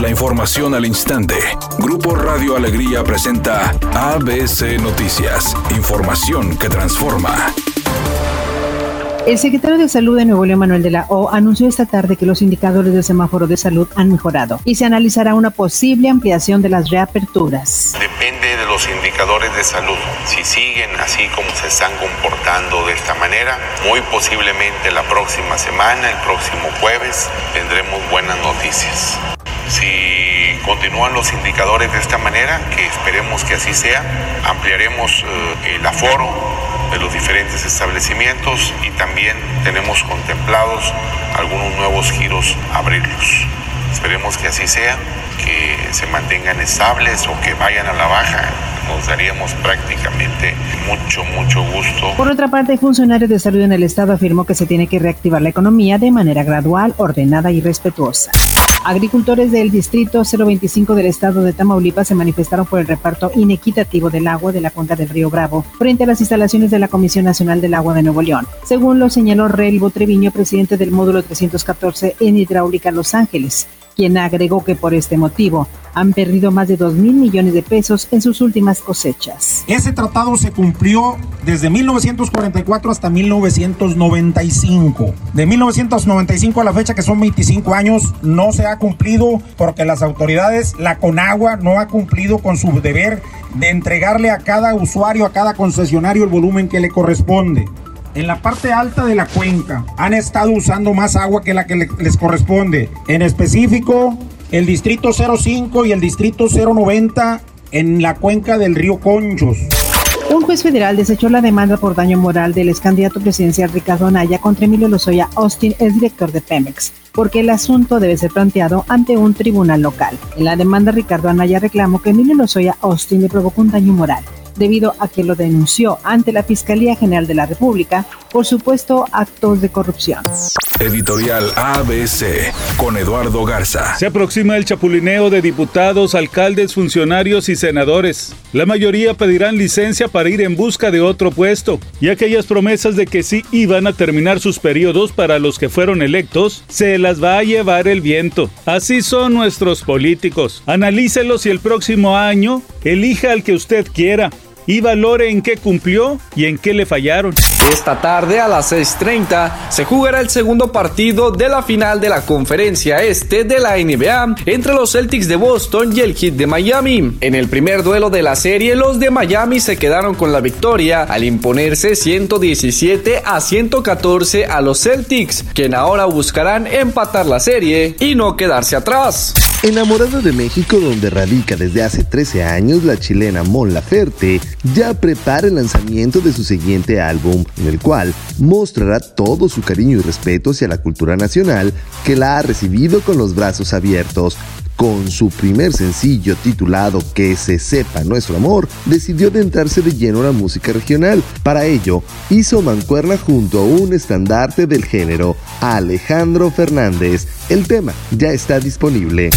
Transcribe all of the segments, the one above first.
La información al instante. Grupo Radio Alegría presenta ABC Noticias. Información que transforma. El secretario de Salud de Nuevo León, Manuel de la O, anunció esta tarde que los indicadores del semáforo de salud han mejorado y se analizará una posible ampliación de las reaperturas. Depende de los indicadores de salud. Si siguen así como se están comportando de esta manera, muy posiblemente la próxima semana, el próximo jueves, tendremos buenas noticias. Si continúan los indicadores de esta manera, que esperemos que así sea, ampliaremos eh, el aforo de los diferentes establecimientos y también tenemos contemplados algunos nuevos giros abrirlos. Esperemos que así sea, que se mantengan estables o que vayan a la baja. Nos daríamos prácticamente mucho, mucho gusto. Por otra parte, el funcionario de salud en el estado afirmó que se tiene que reactivar la economía de manera gradual, ordenada y respetuosa. Agricultores del Distrito 025 del estado de Tamaulipas se manifestaron por el reparto inequitativo del agua de la cuenca del río Bravo frente a las instalaciones de la Comisión Nacional del Agua de Nuevo León. Según lo señaló Relvo Treviño, presidente del módulo 314 en Hidráulica Los Ángeles quien agregó que por este motivo han perdido más de 2 mil millones de pesos en sus últimas cosechas. Ese tratado se cumplió desde 1944 hasta 1995. De 1995 a la fecha, que son 25 años, no se ha cumplido porque las autoridades, la Conagua, no ha cumplido con su deber de entregarle a cada usuario, a cada concesionario el volumen que le corresponde en la parte alta de la cuenca han estado usando más agua que la que les corresponde. En específico, el distrito 05 y el distrito 090 en la cuenca del río Conchos. Un juez federal desechó la demanda por daño moral del ex candidato presidencial Ricardo Anaya contra Emilio Lozoya Austin, el director de Pemex, porque el asunto debe ser planteado ante un tribunal local. En la demanda, Ricardo Anaya reclamó que Emilio Lozoya Austin le provocó un daño moral debido a que lo denunció ante la Fiscalía General de la República por supuesto actos de corrupción. Editorial ABC con Eduardo Garza. Se aproxima el chapulineo de diputados, alcaldes, funcionarios y senadores. La mayoría pedirán licencia para ir en busca de otro puesto y aquellas promesas de que sí iban a terminar sus periodos para los que fueron electos, se las va a llevar el viento. Así son nuestros políticos. Analícelos y el próximo año elija al que usted quiera y valore en qué cumplió y en qué le fallaron. Esta tarde a las 6.30 se jugará el segundo partido de la final de la conferencia este de la NBA entre los Celtics de Boston y el Heat de Miami. En el primer duelo de la serie, los de Miami se quedaron con la victoria al imponerse 117 a 114 a los Celtics, quien ahora buscarán empatar la serie y no quedarse atrás. Enamorada de México, donde radica desde hace 13 años, la chilena Mon Laferte ya prepara el lanzamiento de su siguiente álbum, en el cual mostrará todo su cariño y respeto hacia la cultura nacional que la ha recibido con los brazos abiertos. Con su primer sencillo titulado Que se sepa nuestro amor, decidió adentrarse de lleno a la música regional. Para ello, hizo mancuerna junto a un estandarte del género, Alejandro Fernández. El tema ya está disponible.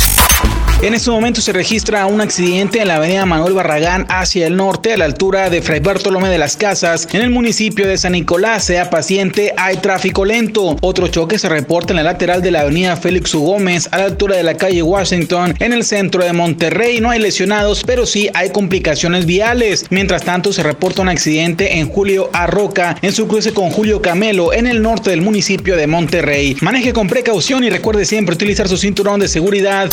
En este momento se registra un accidente en la avenida Manuel Barragán hacia el norte, a la altura de Fray Bartolomé de las Casas, en el municipio de San Nicolás. Sea paciente, hay tráfico lento. Otro choque se reporta en la lateral de la avenida Félix U. Gómez, a la altura de la calle Washington, en el centro de Monterrey. No hay lesionados, pero sí hay complicaciones viales. Mientras tanto, se reporta un accidente en Julio Arroca, en su cruce con Julio Camelo, en el norte del municipio de Monterrey. Maneje con precaución y recuerde siempre utilizar su cinturón de seguridad.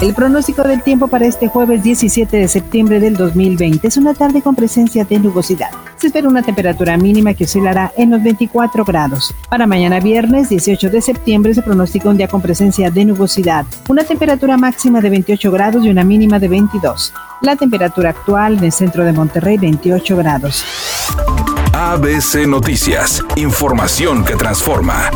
El pronóstico del tiempo para este jueves 17 de septiembre del 2020 es una tarde con presencia de nubosidad. Se espera una temperatura mínima que oscilará en los 24 grados. Para mañana viernes 18 de septiembre se pronostica un día con presencia de nubosidad, una temperatura máxima de 28 grados y una mínima de 22. La temperatura actual en el centro de Monterrey 28 grados. ABC Noticias, información que transforma.